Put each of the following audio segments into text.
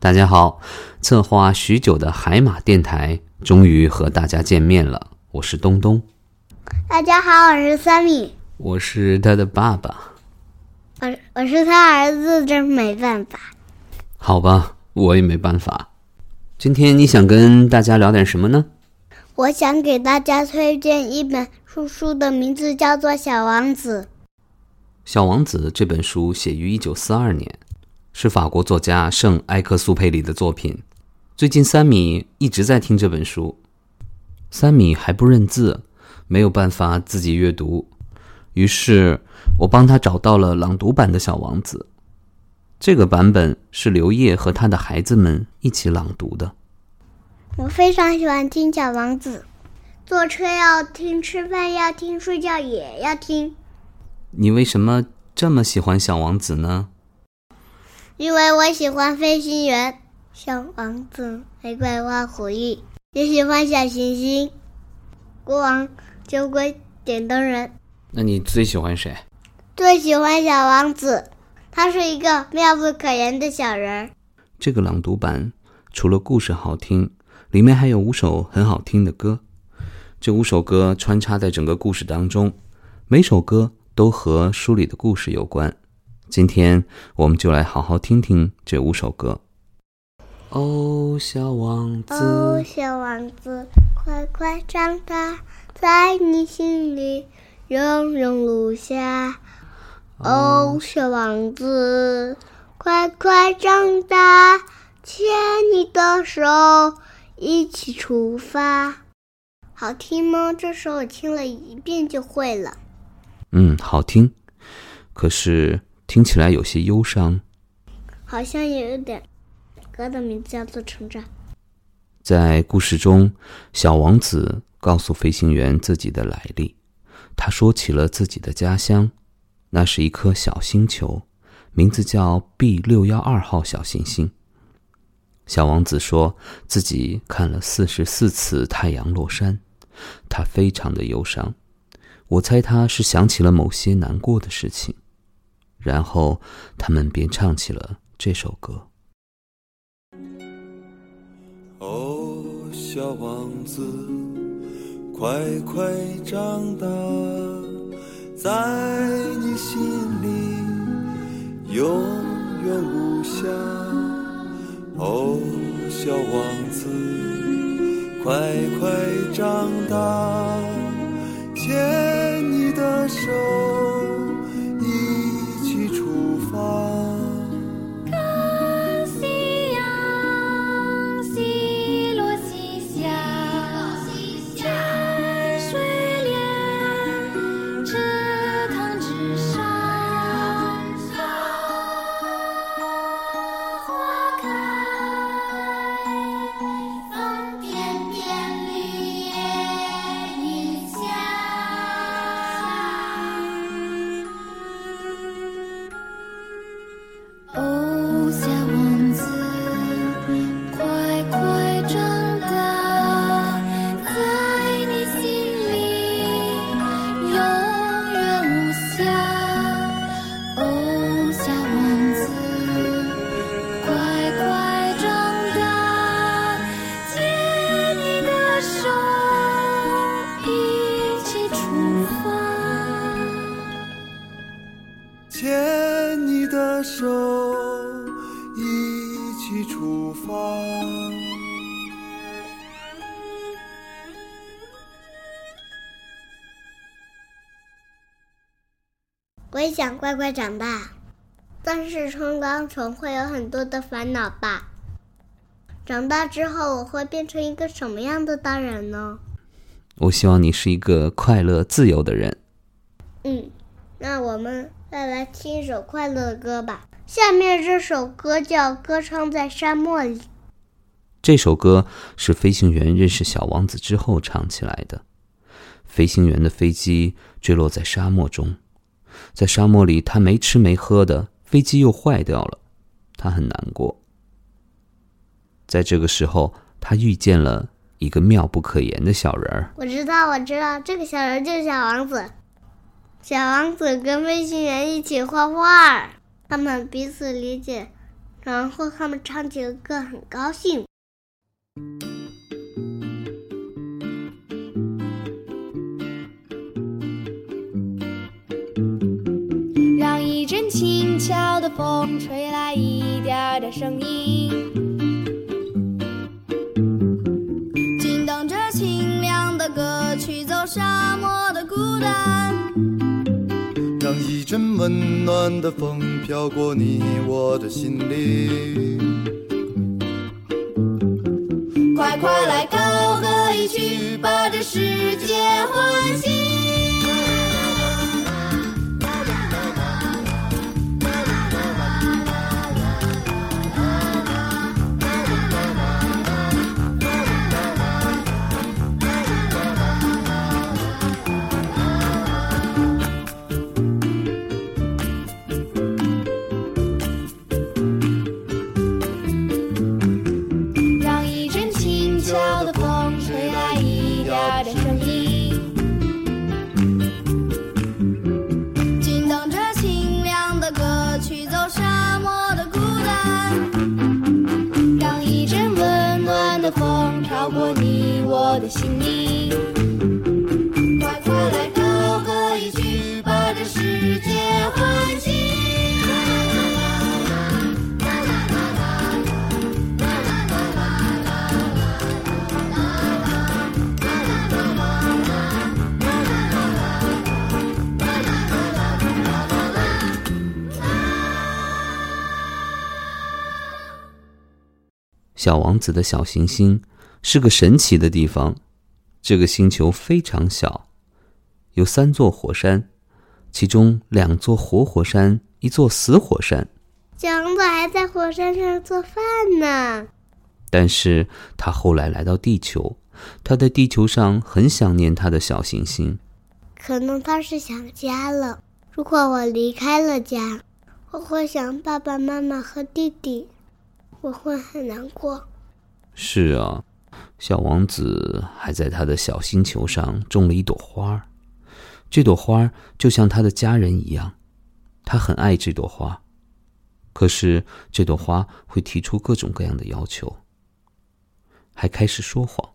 大家好，策划许久的海马电台终于和大家见面了，我是东东。大家好，我是三米，我是他的爸爸。我我是他儿子，真没办法。好吧，我也没办法。今天你想跟大家聊点什么呢？我想给大家推荐一本书，书的名字叫做《小王子》。《小王子》这本书写于一九四二年。是法国作家圣埃克苏佩里的作品。最近三米一直在听这本书，三米还不认字，没有办法自己阅读，于是我帮他找到了朗读版的小王子。这个版本是刘烨和他的孩子们一起朗读的。我非常喜欢听小王子，坐车要听，吃饭要听，睡觉也要听。你为什么这么喜欢小王子呢？因为我喜欢飞行员小王子、玫瑰花狐狸，也喜欢小行星、国王、酒鬼、点灯人。那你最喜欢谁？最喜欢小王子，他是一个妙不可言的小人。这个朗读版除了故事好听，里面还有五首很好听的歌。这五首歌穿插在整个故事当中，每首歌都和书里的故事有关。今天我们就来好好听听这五首歌。哦，小王子，哦，小王子，快快长大，在你心里永永留下。哦，小王子，快快长大，牵你的手，一起出发。好听吗？这首我听了一遍就会了。嗯，好听。可是。听起来有些忧伤，好像有一点。歌的名字叫做《成长》。在故事中，小王子告诉飞行员自己的来历。他说起了自己的家乡，那是一颗小星球，名字叫 B 六幺二号小行星。小王子说自己看了四十四次太阳落山，他非常的忧伤。我猜他是想起了某些难过的事情。然后，他们便唱起了这首歌。哦，小王子，快快长大，在你心里永远无瑕。哦，小王子，快快长大，牵你的手。我也想乖乖长大，但是冲刚虫会有很多的烦恼吧？长大之后我会变成一个什么样的大人呢？我希望你是一个快乐、自由的人。嗯，那我们再来听一首快乐的歌吧。下面这首歌叫《歌唱在沙漠里》。这首歌是飞行员认识小王子之后唱起来的。飞行员的飞机坠落在沙漠中。在沙漠里，他没吃没喝的，飞机又坏掉了，他很难过。在这个时候，他遇见了一个妙不可言的小人儿。我知道，我知道，这个小人就是小王子。小王子跟飞行员一起画画，他们彼此理解，然后他们唱起了歌，很高兴。让一阵轻巧的风吹来一点点声音，惊动着清凉的歌曲，走沙漠的孤单。一阵温暖的风飘过你我的心里，快快来高歌一曲，把这世界唤醒。的心里，快快来高歌一曲，把这世界唤醒。小王子的小行星是个神奇的地方。这个星球非常小，有三座火山，其中两座活火山，一座死火山。小王子还在火山上做饭呢。但是他后来来到地球，他在地球上很想念他的小行星。可能他是想家了。如果我离开了家，我会想爸爸妈妈和弟弟，我会很难过。是啊，小王子还在他的小星球上种了一朵花，这朵花就像他的家人一样，他很爱这朵花。可是这朵花会提出各种各样的要求，还开始说谎。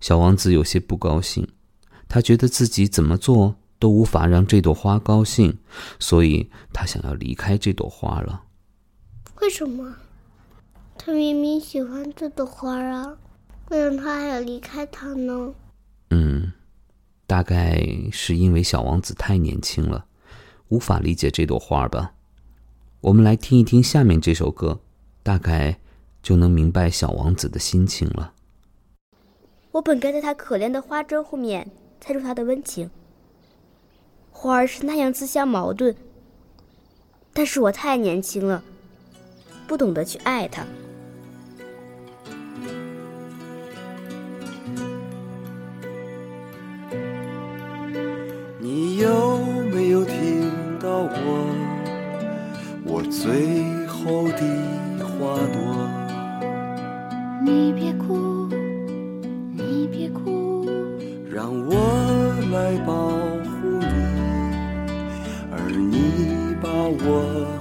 小王子有些不高兴，他觉得自己怎么做都无法让这朵花高兴，所以他想要离开这朵花了。为什么？他明明喜欢这朵花啊，为什么他还要离开他呢？嗯，大概是因为小王子太年轻了，无法理解这朵花吧。我们来听一听下面这首歌，大概就能明白小王子的心情了。我本该在他可怜的花枝后面猜出他的温情。花儿是那样自相矛盾，但是我太年轻了，不懂得去爱它。我？我最后的花朵。你别哭，你别哭，让我来保护你，而你把我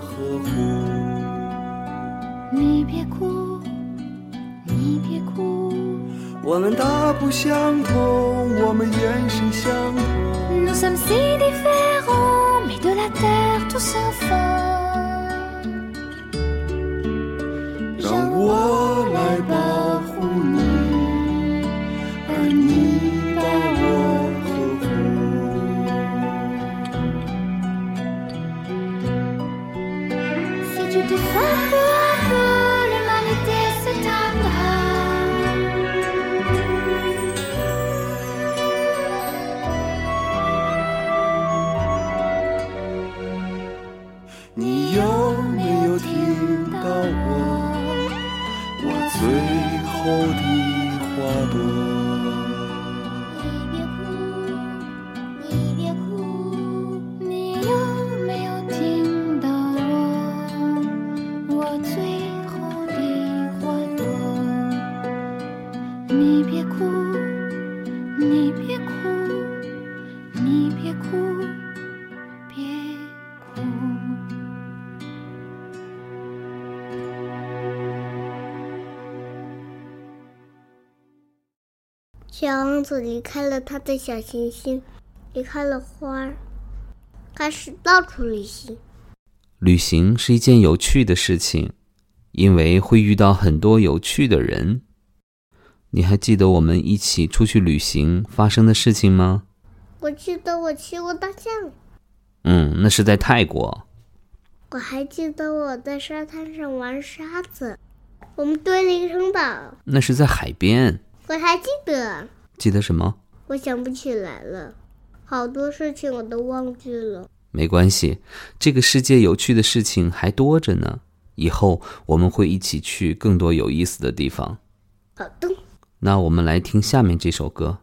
呵护。你别哭，你别哭。我们大不相同，我们眼神相同。我最后的花朵。小王子离开了他的小行星，离开了花儿，开始到处旅行。旅行是一件有趣的事情，因为会遇到很多有趣的人。你还记得我们一起出去旅行发生的事情吗？我记得我骑过大象，嗯，那是在泰国。我还记得我在沙滩上玩沙子，我们堆了一个城堡。那是在海边。我还记得，记得什么？我想不起来了，好多事情我都忘记了。没关系，这个世界有趣的事情还多着呢。以后我们会一起去更多有意思的地方。好的，那我们来听下面这首歌，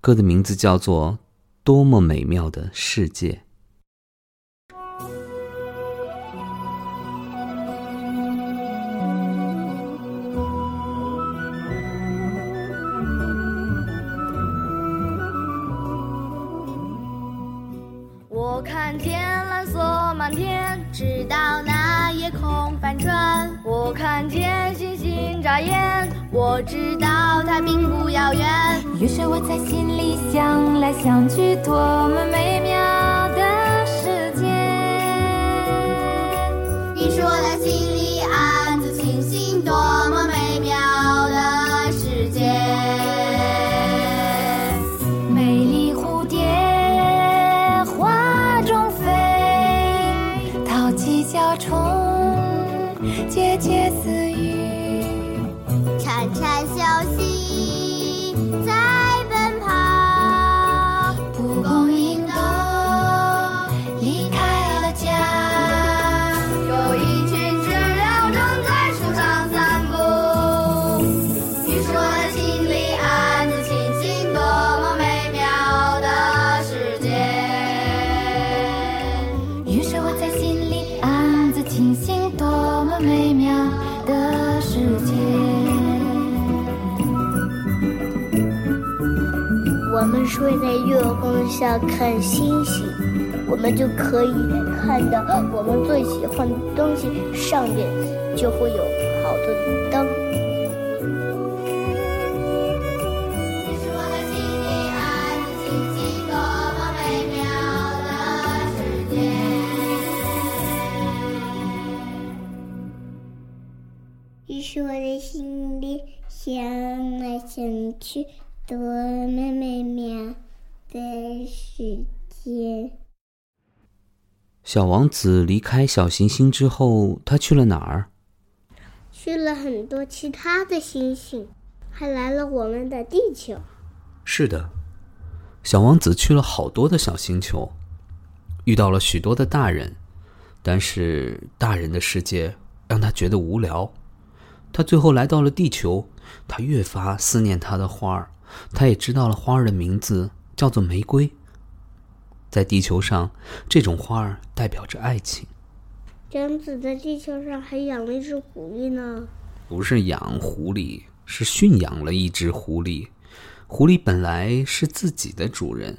歌的名字叫做《多么美妙的世界》。转。我看见星星眨眼，我知道它并不遥远。于是我在心里想来想去，多么美妙的世界。你是我的心我们睡在月光下看星星，我们就可以看到我们最喜欢的东西，上面就会有好多的灯。你是我的心里暗自庆幸，多么美妙的世界。于是我的心里想来想去，多么美妙的世界。小王子离开小行星之后，他去了哪儿？去了很多其他的星星，还来了我们的地球。是的，小王子去了好多的小星球，遇到了许多的大人，但是大人的世界让他觉得无聊。他最后来到了地球，他越发思念他的花儿，他也知道了花儿的名字叫做玫瑰。在地球上，这种花儿代表着爱情。杨子在地球上还养了一只狐狸呢。不是养狐狸，是驯养了一只狐狸。狐狸本来是自己的主人，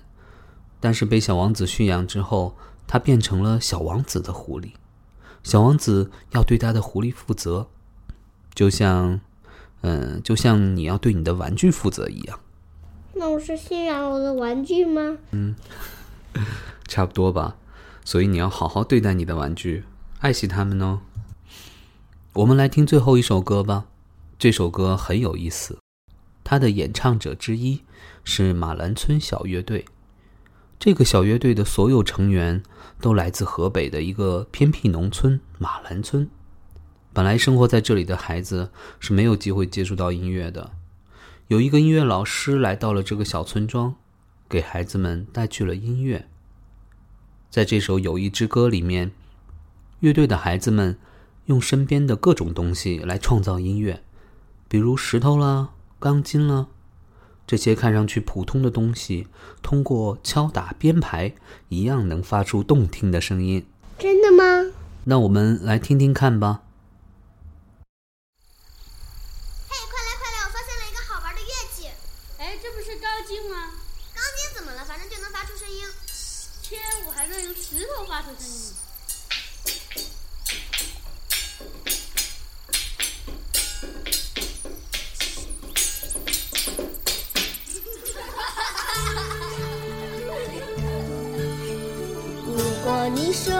但是被小王子驯养之后，它变成了小王子的狐狸。小王子要对他的狐狸负责，就像，嗯，就像你要对你的玩具负责一样。那我是欣赏我的玩具吗？嗯 差不多吧。所以你要好好对待你的玩具，爱惜它们哦。我们来听最后一首歌吧。这首歌很有意思，它的演唱者之一是马兰村小乐队。这个小乐队的所有成员都来自河北的一个偏僻农村马兰村。本来生活在这里的孩子是没有机会接触到音乐的。有一个音乐老师来到了这个小村庄，给孩子们带去了音乐。在这首《友谊之歌》里面，乐队的孩子们用身边的各种东西来创造音乐，比如石头啦、钢筋啦，这些看上去普通的东西，通过敲打编排，一样能发出动听的声音。真的吗？那我们来听听看吧。果你说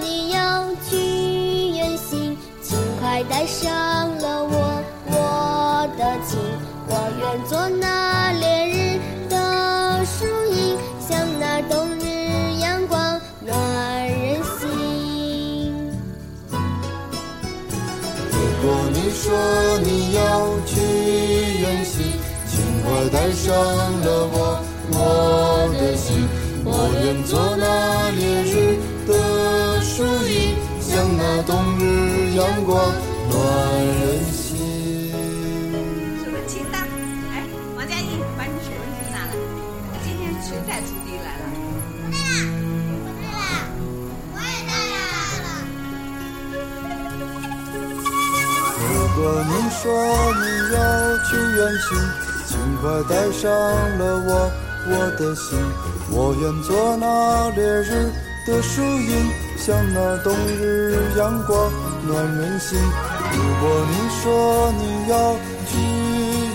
你要去远行，请快带上了我，我的情。我愿做那烈日的树荫，像那冬日阳光暖人心。如果你说你要去远行，请快带上了，我阳光暖人心。什么情呢？哎，王佳怡，把你水问题拿来。今天谁带朱迪来了？如果你说你要去远行，请快带上了我，我的心。我愿做那烈日的树影，像那冬日阳光暖人心。如果你说你要去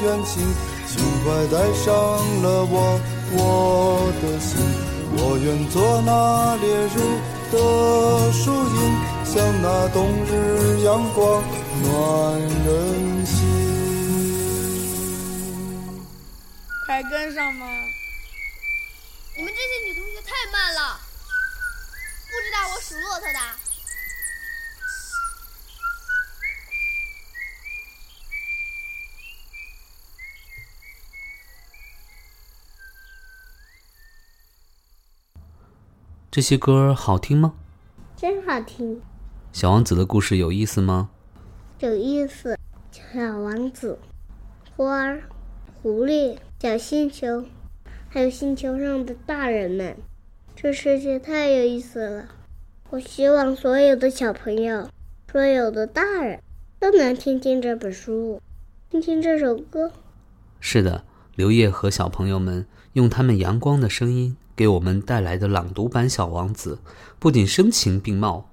远行，请快带上了我，我的心。我愿做那烈日的树荫，像那冬日阳光暖人心。快跟上嘛！你们这些女同学太慢了，不知道我属骆驼的。这些歌好听吗？真好听，小王子的故事有意思吗？有意思。小王子，花儿，狐狸，小星球，还有星球上的大人们，这世界太有意思了。我希望所有的小朋友，所有的大人，都能听听这本书，听听这首歌。是的，刘烨和小朋友们用他们阳光的声音给我们带来的朗读版《小王子》，不仅声情并茂，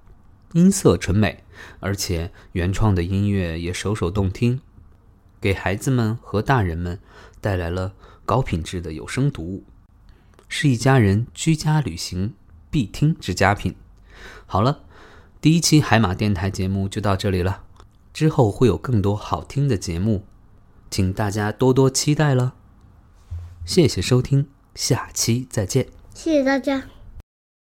音色纯美，而且原创的音乐也首首动听，给孩子们和大人们带来了高品质的有声读物，是一家人居家旅行必听之佳品。好了，第一期海马电台节目就到这里了，之后会有更多好听的节目。请大家多多期待了。谢谢收听，下期再见。谢谢大家。